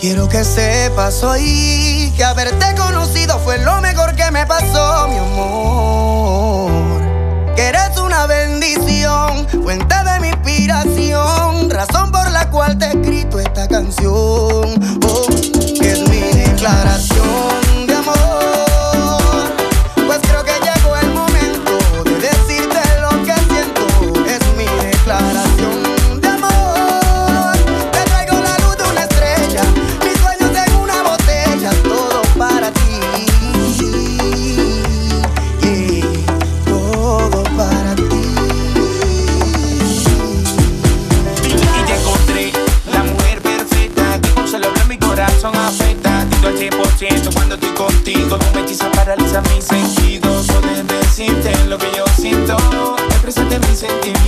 Quiero que sepas hoy que haberte conocido fue lo mejor que me pasó, mi amor. Que eres una bendición, fuente de mi inspiración, razón por la cual te he escrito esta canción. Oh, que es mi declaración. Mis sentidos. Poder decirte lo que yo siento, expresarte mis sentimientos.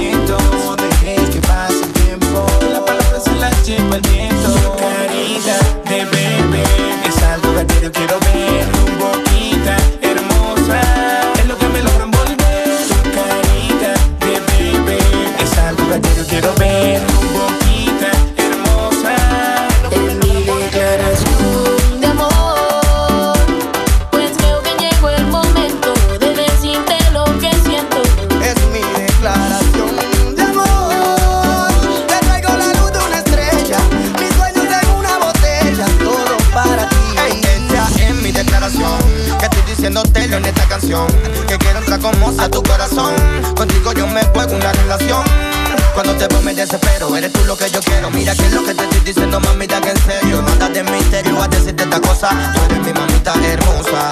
Mamita, que en serio. Nada de misterio a decirte esta cosa. Tú eres mi mamita hermosa.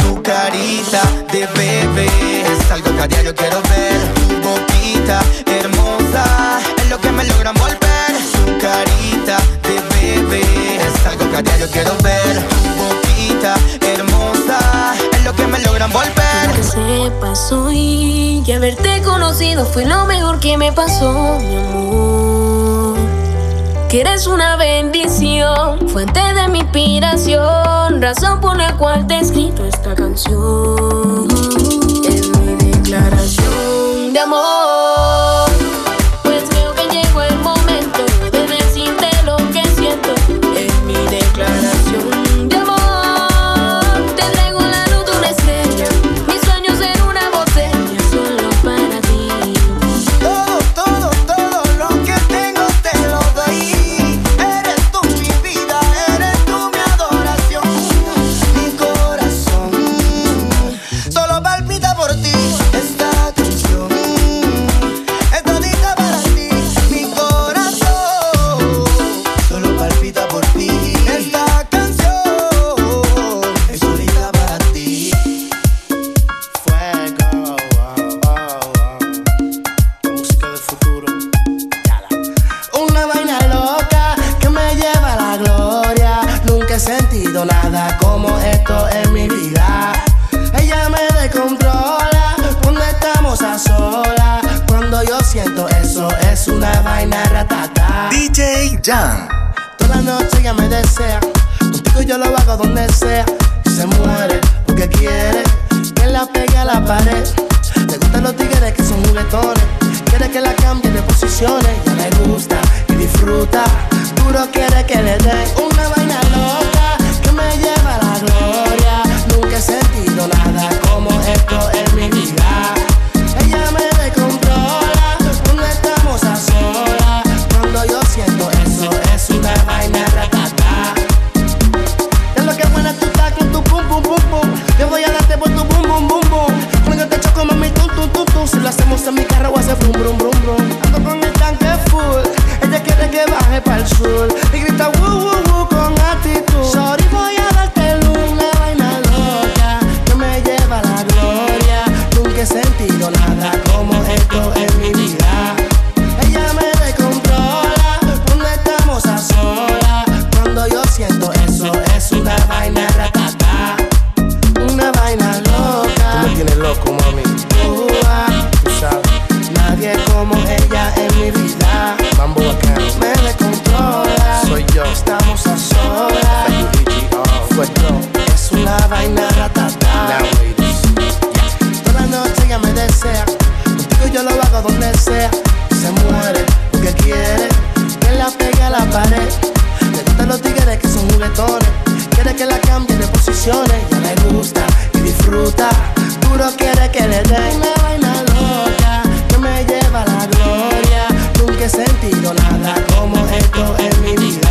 Su carita de bebé es algo que a diario quiero ver. Tu boquita hermosa es lo que me logra volver. Su carita de bebé es algo que a diario quiero ver. Tu boquita hermosa lo que me logran volver. Que sepas hoy que haberte conocido fue lo mejor que me pasó, mi amor. Que eres una bendición, fuente de mi inspiración, razón por la cual te he escrito esta canción. Es mi declaración de amor. Contigo yo lo hago donde sea. Y se muere porque quiere que la pegue a la pared. Le gustan los tigres que son juguetones. Quiere que la cambie de posiciones. Ya le gusta y disfruta. Duro quiere que le dé una vaina loca en mi carro, hacer brum, brum, brum, brum. Ando con el tanque full. Ella quiere que baje para el sur. Y grita, woo, woo, woo, con actitud. Sorry, voy a darte una vaina loca. Que me lleva a la gloria. Nunca he sentido nada como esto en mi vida. Ella me descontrola cuando estamos a solas. Cuando yo siento eso, es una vaina ratata vaina loca. Tú me tienes loco, mami. yo lo hago donde sea. Se muere porque quiere que la pegue a la pared. Le gustan los tigres que son juguetones. Quiere que la cambie de posiciones. Ya le gusta y disfruta. Duro quiere que le den una vaina loca que me lleva a la gloria. Nunca he sentido nada como esto en mi vida.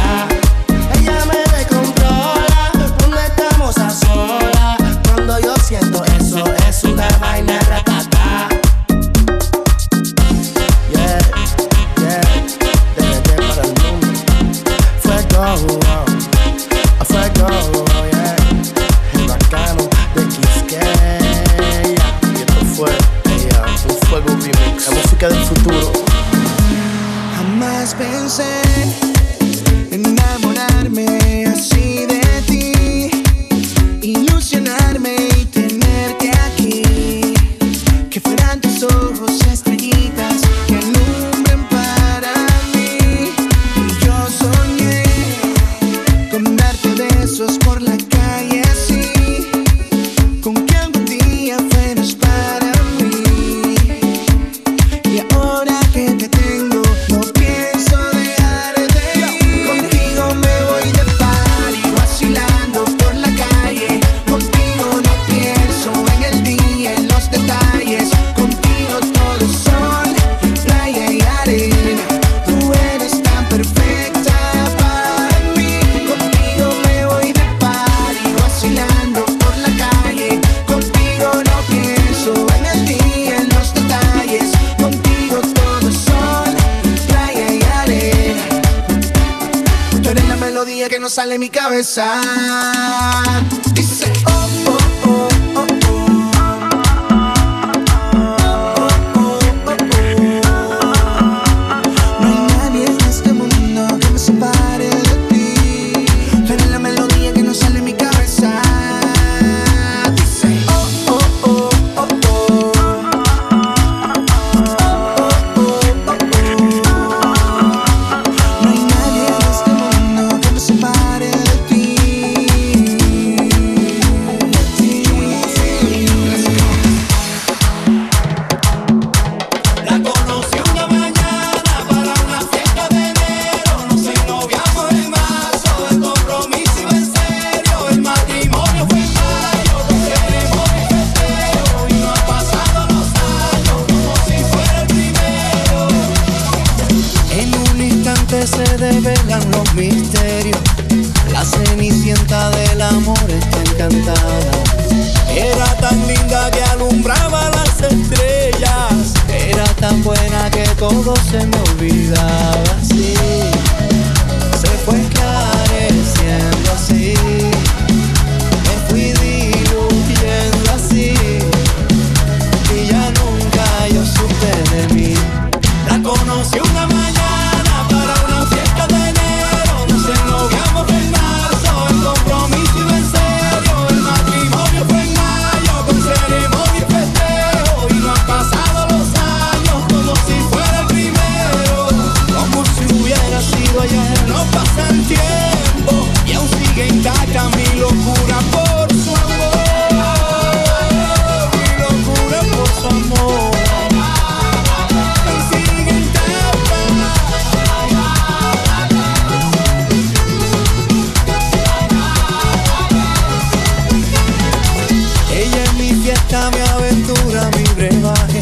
Mi aventura, mi brebaje,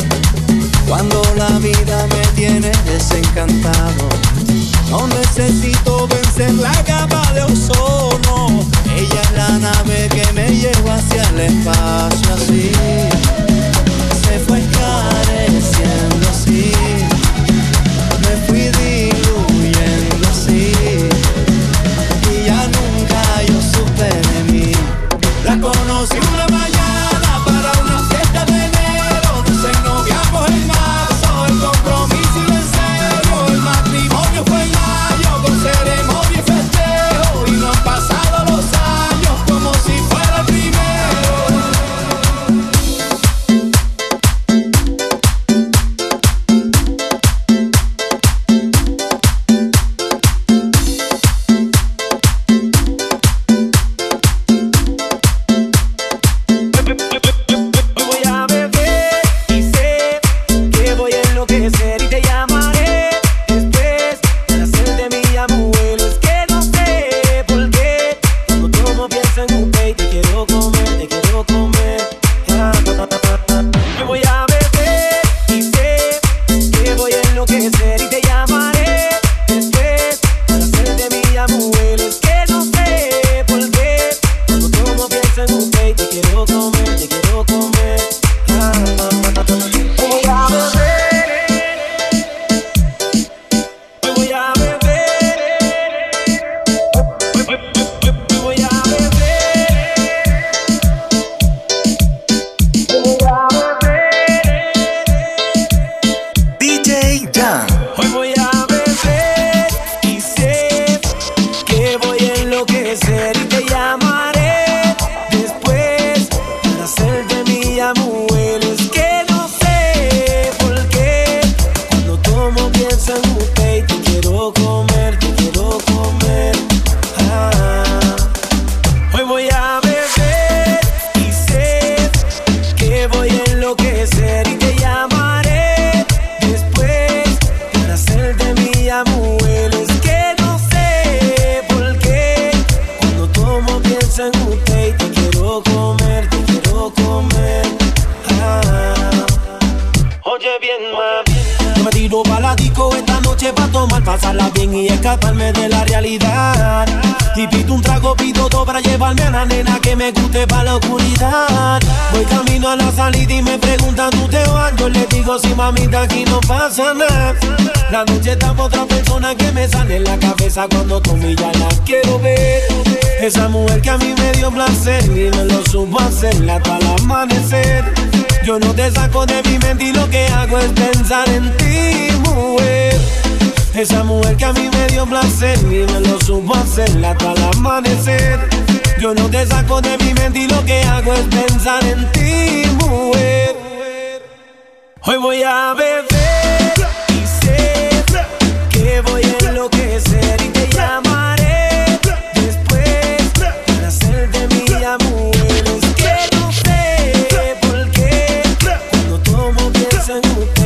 cuando la vida me tiene desencantado. No necesito vencer la capa de ozono, ella es la nave que me lleva hacia el espacio. fuiste pa' la oscuridad. Voy camino a la salida y me preguntan, ¿tú te vas? Yo le digo, sí, mamita, aquí no pasa nada. La noche está pa' otra persona que me sale en la cabeza cuando tú me ya la quiero ver. Esa mujer que a mí me dio placer y me lo supo hacerla hasta el amanecer. Yo no te saco de mi mente y lo que hago es pensar en ti, mujer. Esa mujer que a mí me dio placer y me lo supo hacerla hasta el amanecer. Yo no te saco de mi mente y lo que hago es pensar en ti, mujer. Hoy voy a beber y sé que voy a enloquecer y te llamaré después para hacer de mi amor. Es que no sé por qué cuando tomo pienso en usted.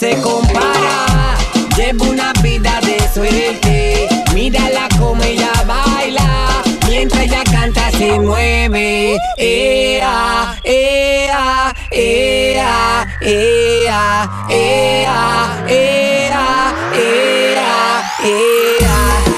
se compara. Llevo una vida de suerte, mírala como ella baila, mientras ella canta se mueve. Ea, ea, ea, ea, ea, ea, ea, ea.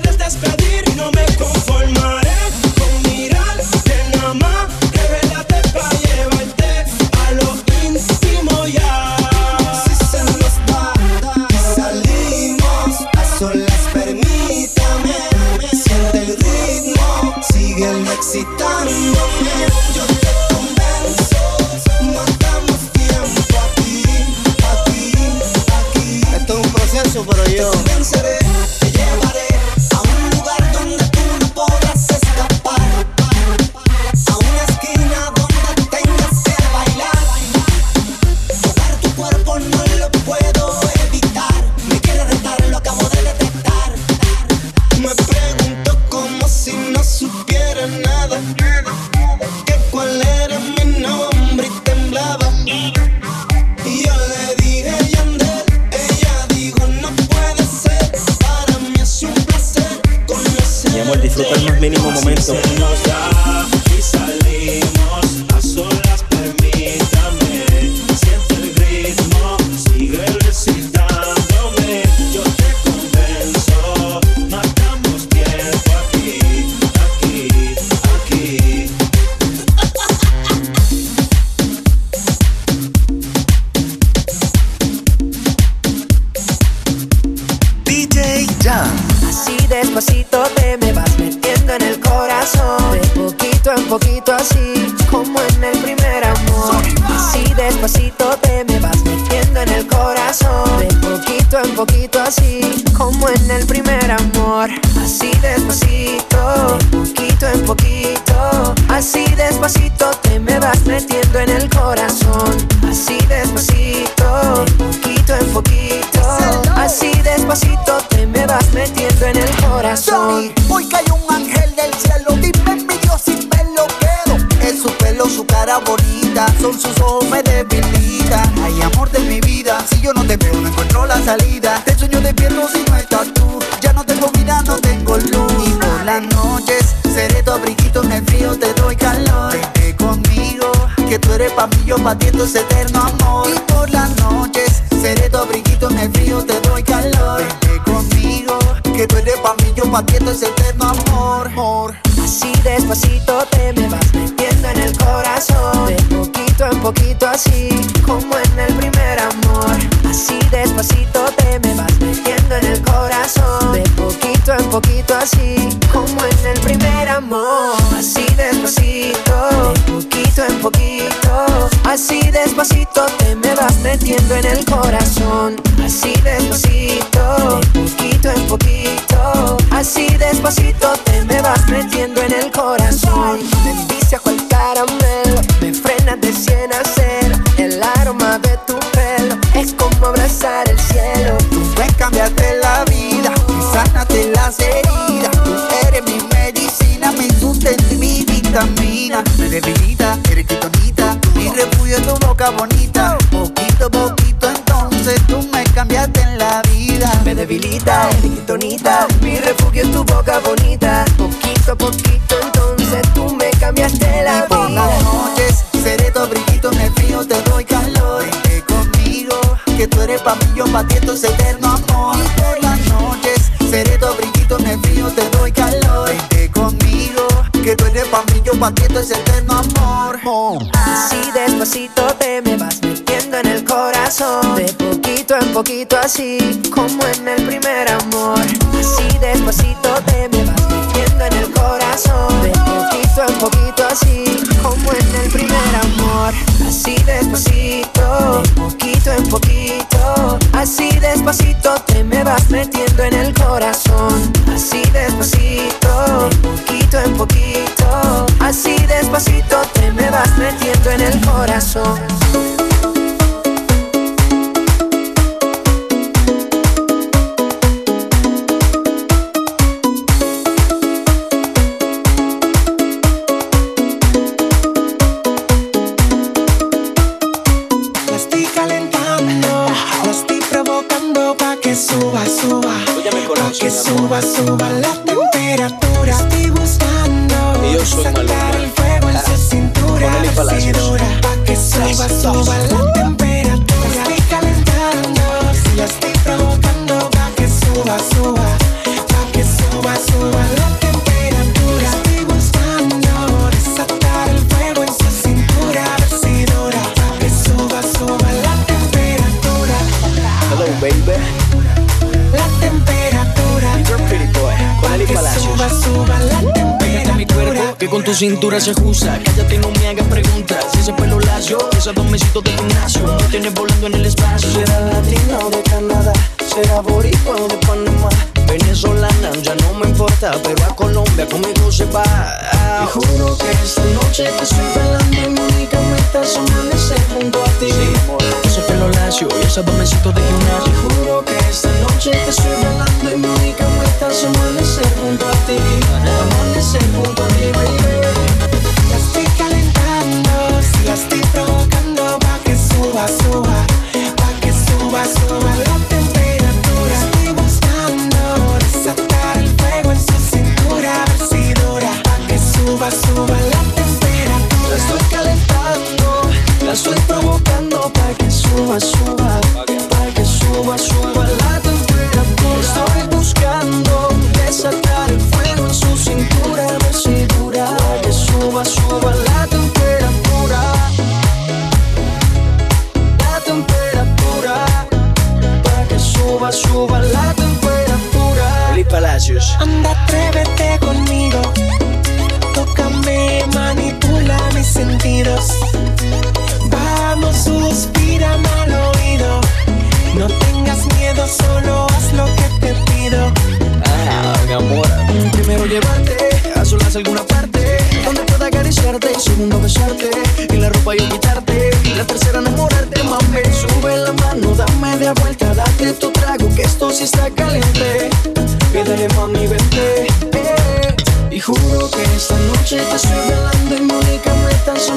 Quieres despedir yo pa' ti, esto es eterno amor. Y por las noches seré tu brillito en el frío, te doy calor. Vente conmigo, que tú eres pa' mí, yo pa' ti, esto es eterno amor. Así despacito te me vas metiendo en el corazón. De poquito en poquito así, como en el primer amor. Así despacito te me vas metiendo en el corazón. De poquito en poquito así, como en el primer amor. Así despacito, de poquito en poquito. Así despacito te me vas metiendo en el corazón. Así despacito, de poquito en poquito. Así despacito te me vas metiendo en el corazón. Suba, tu cintura se ajusta. Cállate, no me hagas preguntas. Si ese pelo lacio, esos dos mesitos de gimnasio, no tienes volando en el espacio. Será latina o de Canadá, será boricua o de Panamá. Venezolana, ya no me importa, pero a Colombia conmigo se va. Y juro que esta noche te estoy velando y mi única meta es amanecer junto a ti. Ese pelo lacio y dos mesitos de gimnasio. Y juro que esta noche te estoy velando y mi única meta es amanecer junto a ti. Amanecer junto a ti, baby. La estoy calentando, si la estoy provocando pa' que suba, suba, pa' que suba, suba la temperatura. Estoy buscando desatar el fuego en su cintura, ver si dura, pa' que suba, suba estoy provocando para que suba, suba, para que suba, suba la temperatura. Estoy buscando desatar el fuego en su cintura, a ver si dura, para que suba, suba la temperatura. La temperatura, para que suba, suba la temperatura. Eli Palacios. Anda, atrévete conmigo. Tócame, manipula mis sentidos. Suspírame al oído. No tengas miedo, solo haz lo que te pido. Ah, mi amor. Primero llevarte a solas a alguna parte donde pueda acariciarte. Segundo besarte y la ropa yo quitarte. La tercera enamorarte, mami. Sube la mano, dame de vuelta, date tu trago que esto sí está caliente. Pídele mami, vente. eh. Y juro que esta noche te estoy velando y mi única meta es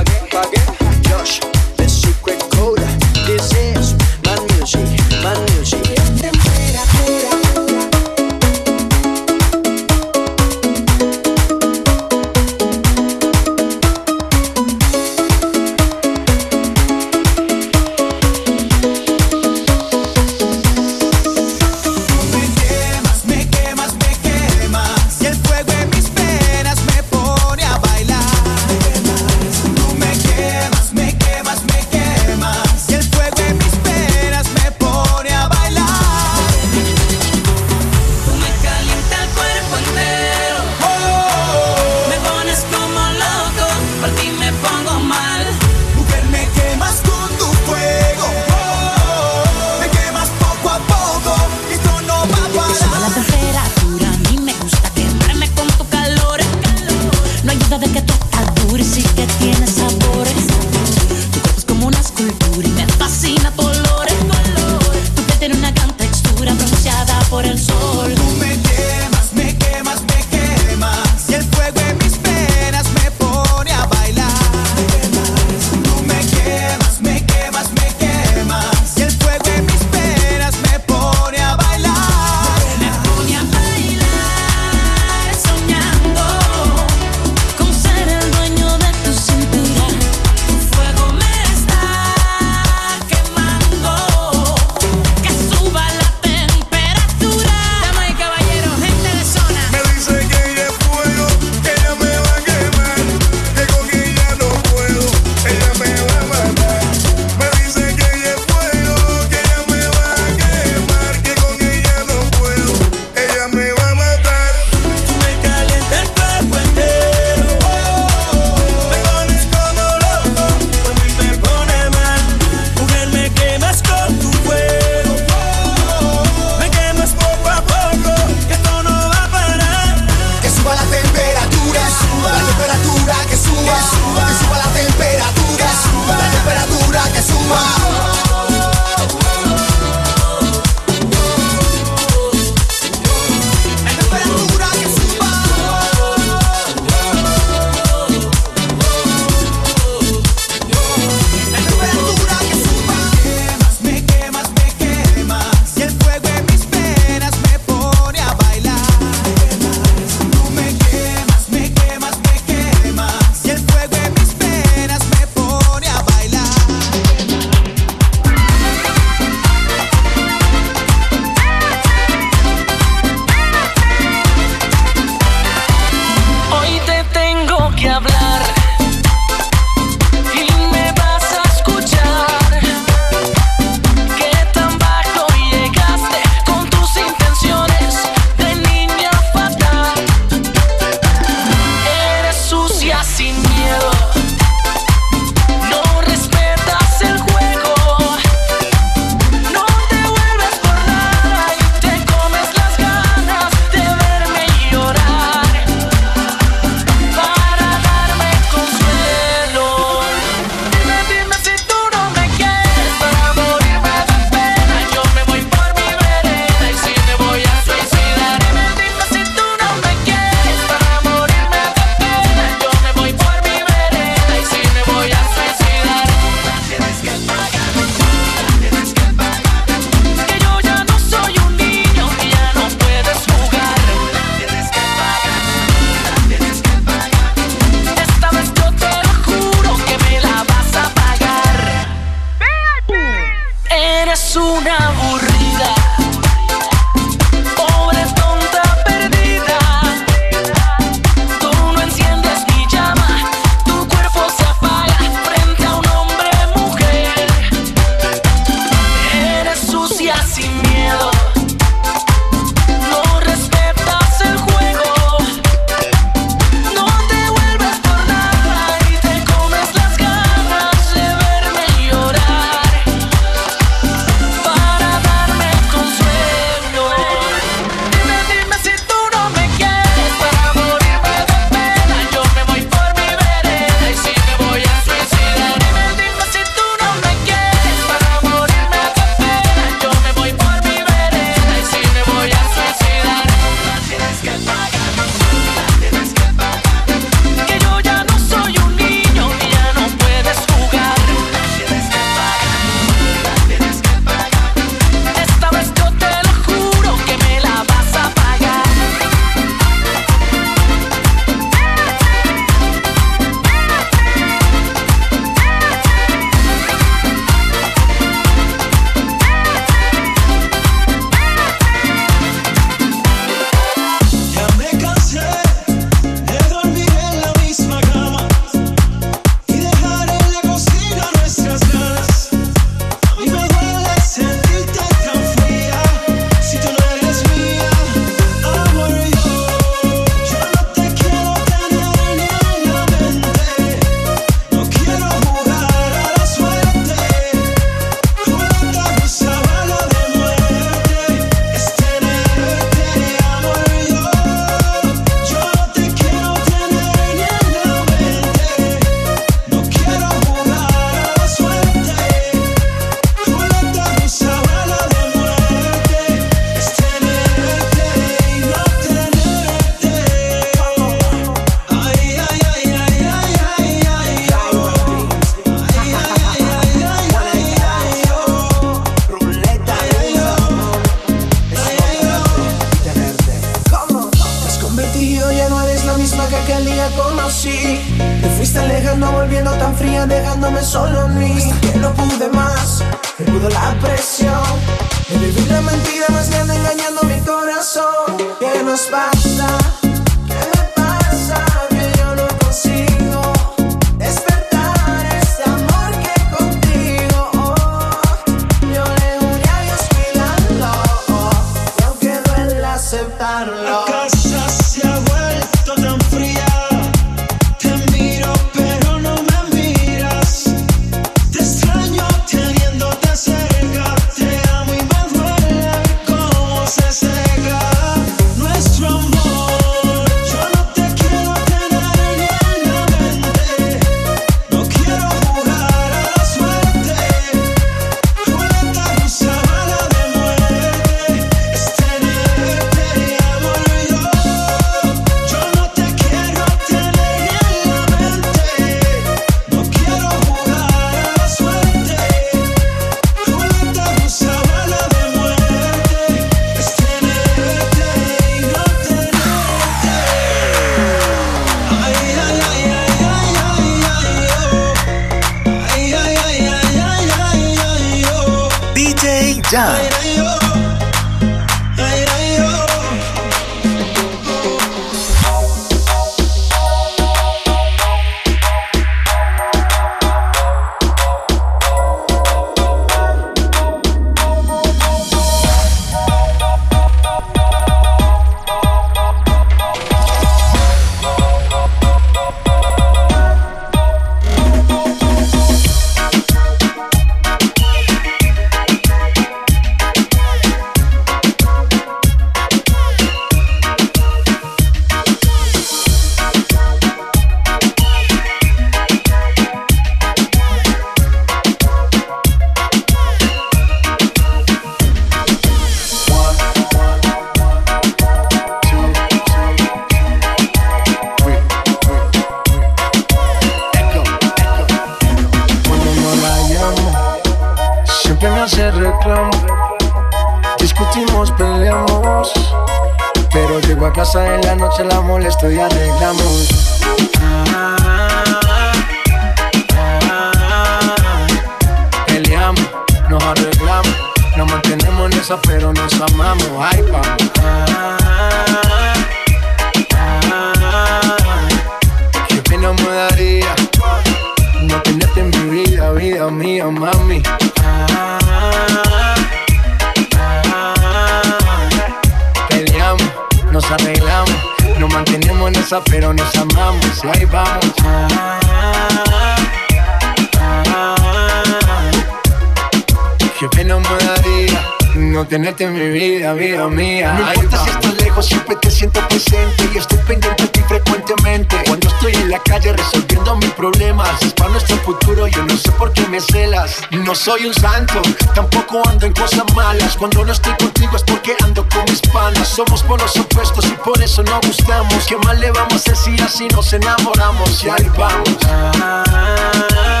siempre te siento presente y estoy pendiente de ti frecuentemente. Cuando estoy en la calle resolviendo mis problemas, es para nuestro futuro, yo no sé por qué me celas. No soy un santo, tampoco ando en cosas malas. Cuando no estoy contigo es porque ando con mis panas. Somos polos opuestos y por eso no gustamos. ¿Qué más le vamos a decir así nos enamoramos? Y ahí vamos. Peleamos,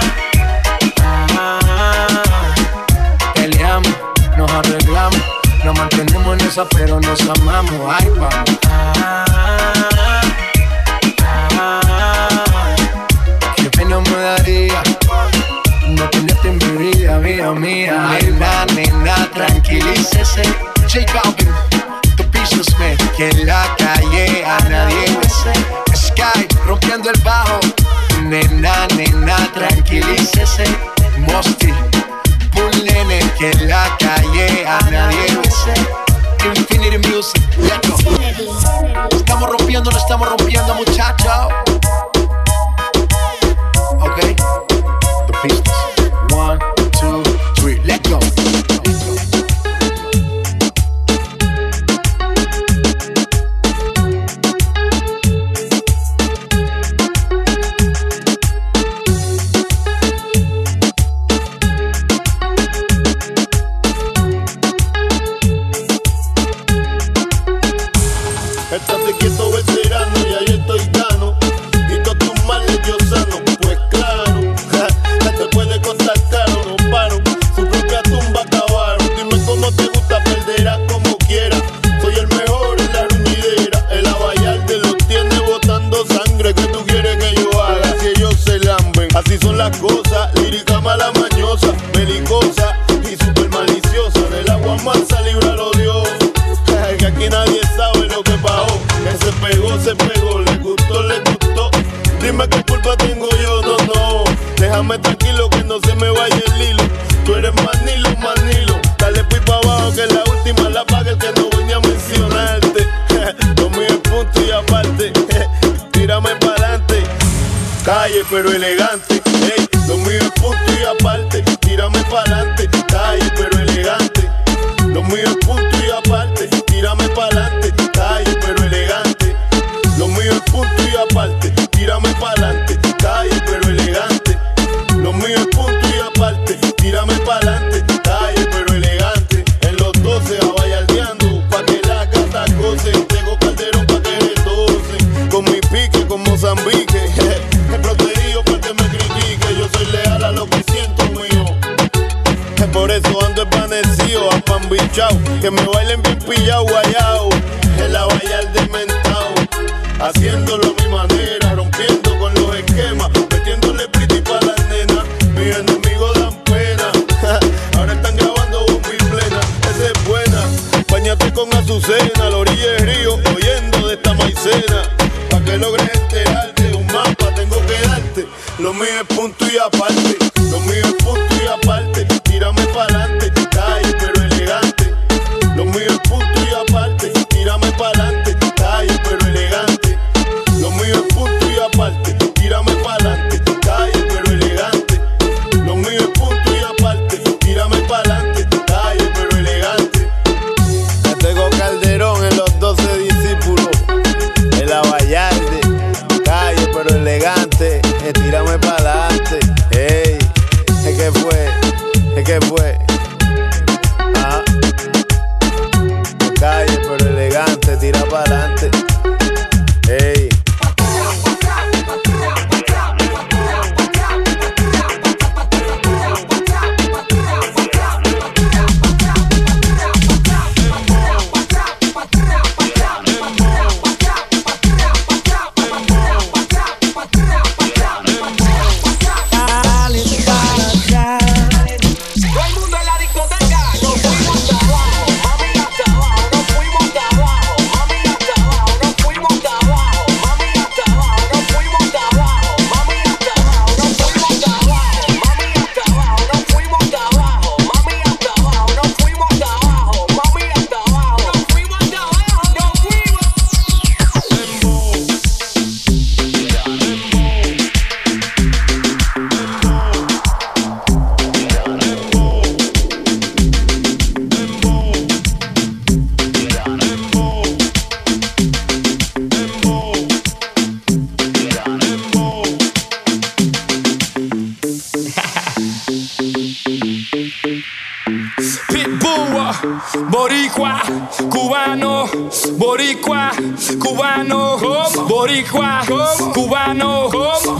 pero nos amamos. Ay, vamos. Qué pena me daría no tenerte en mi vida, vida mía. Nena, nena, tranquilícese. J Balvin, the businessman. Que en la calle a nadie bese. Sky, rompiendo el bajo. Nena, nena, tranquilícese. Mosty, Bull Nene. Que en la calle a nadie bese. Infinity Music, let's go. Estamos rompiendo, no estamos rompiendo, muchachos. Ok.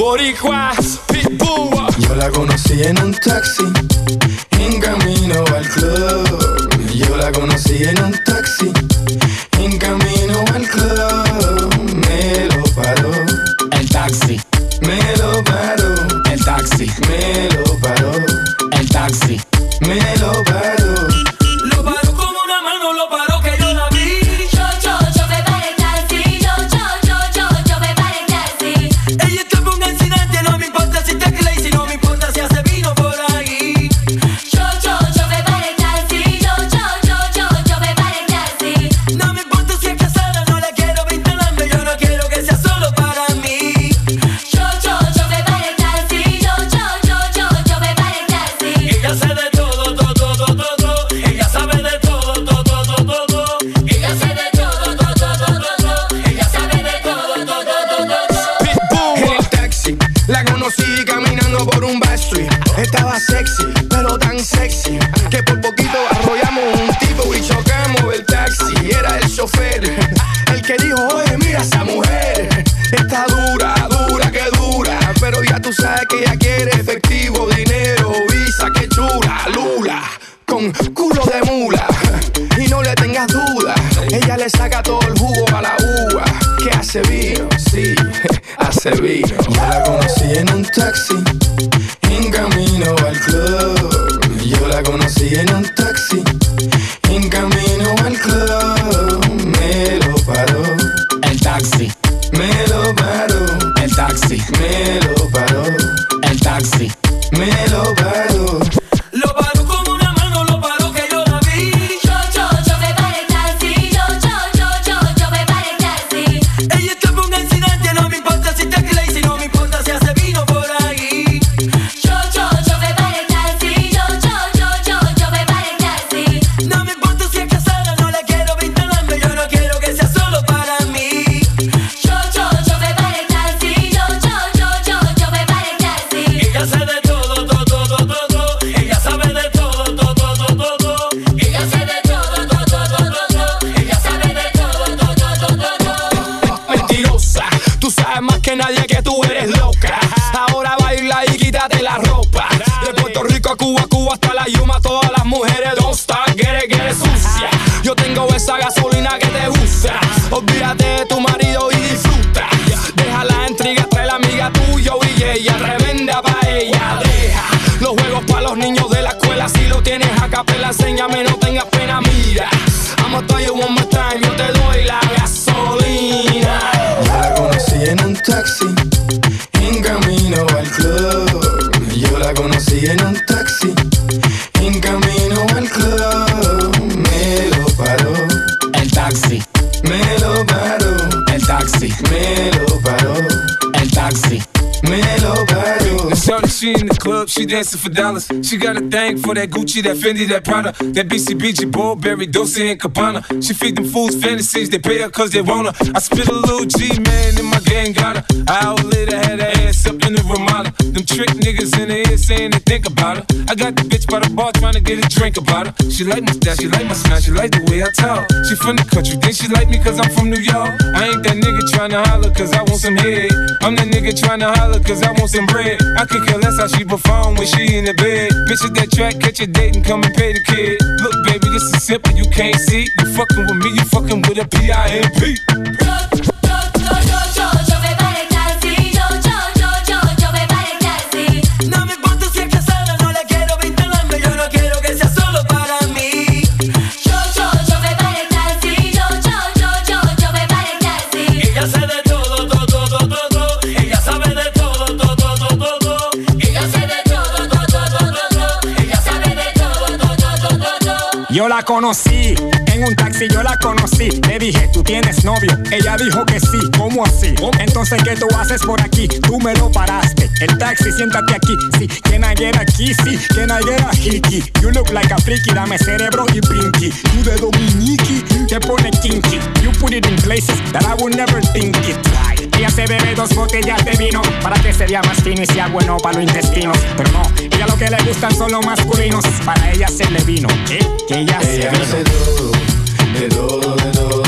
boricuas, pitbull. Yo la conocí en un taxi, en camino al club. Yo la conocí en un dancing for dollars. She got a thing for that Gucci, that Fendi, that Prada, that BCBG, Burberry, Dolce and Gabbana. She feed them fools fantasies, they pay her cause they want her. I spit a little G, man, and my gang got her. An hour later, had her trick niggas in the ear saying they think about her. I got the bitch by the bar trying to get a drink about her. She like my style, she like my smile, she like the way I talk. She from the country, think she like me cause I'm from New York. I ain't that nigga trying to holler cause I want some head. I'm that nigga trying to holler cause I want some bread. I could care less how she perform when she in the bed. Bitch at that track, catch a date and come and pay the kid. Look, baby, this is simple, you can't see. You fucking with me, you fucking with a P-I-M-P. La conocí en un taxi, yo la conocí. Le dije, ¿tú tienes novio? Ella dijo que sí, ¿cómo así? Entonces, ¿qué tú haces por aquí? Tú me lo paraste. El taxi, siéntate aquí. Sí, can I get aquí? Sí, can I get a? You look like a freaky, dame cerebro y brinky. Tú de dominiki, te pone kinky. You put it in places that I would never think it. Ella se bebe dos botellas de vino para que sería más fino y sea bueno para los intestinos. Pero no, ella lo que le gustan son los masculinos. Para ella se le vino. ¿Qué? Que ella se Ella vino. hace de todo, de todo.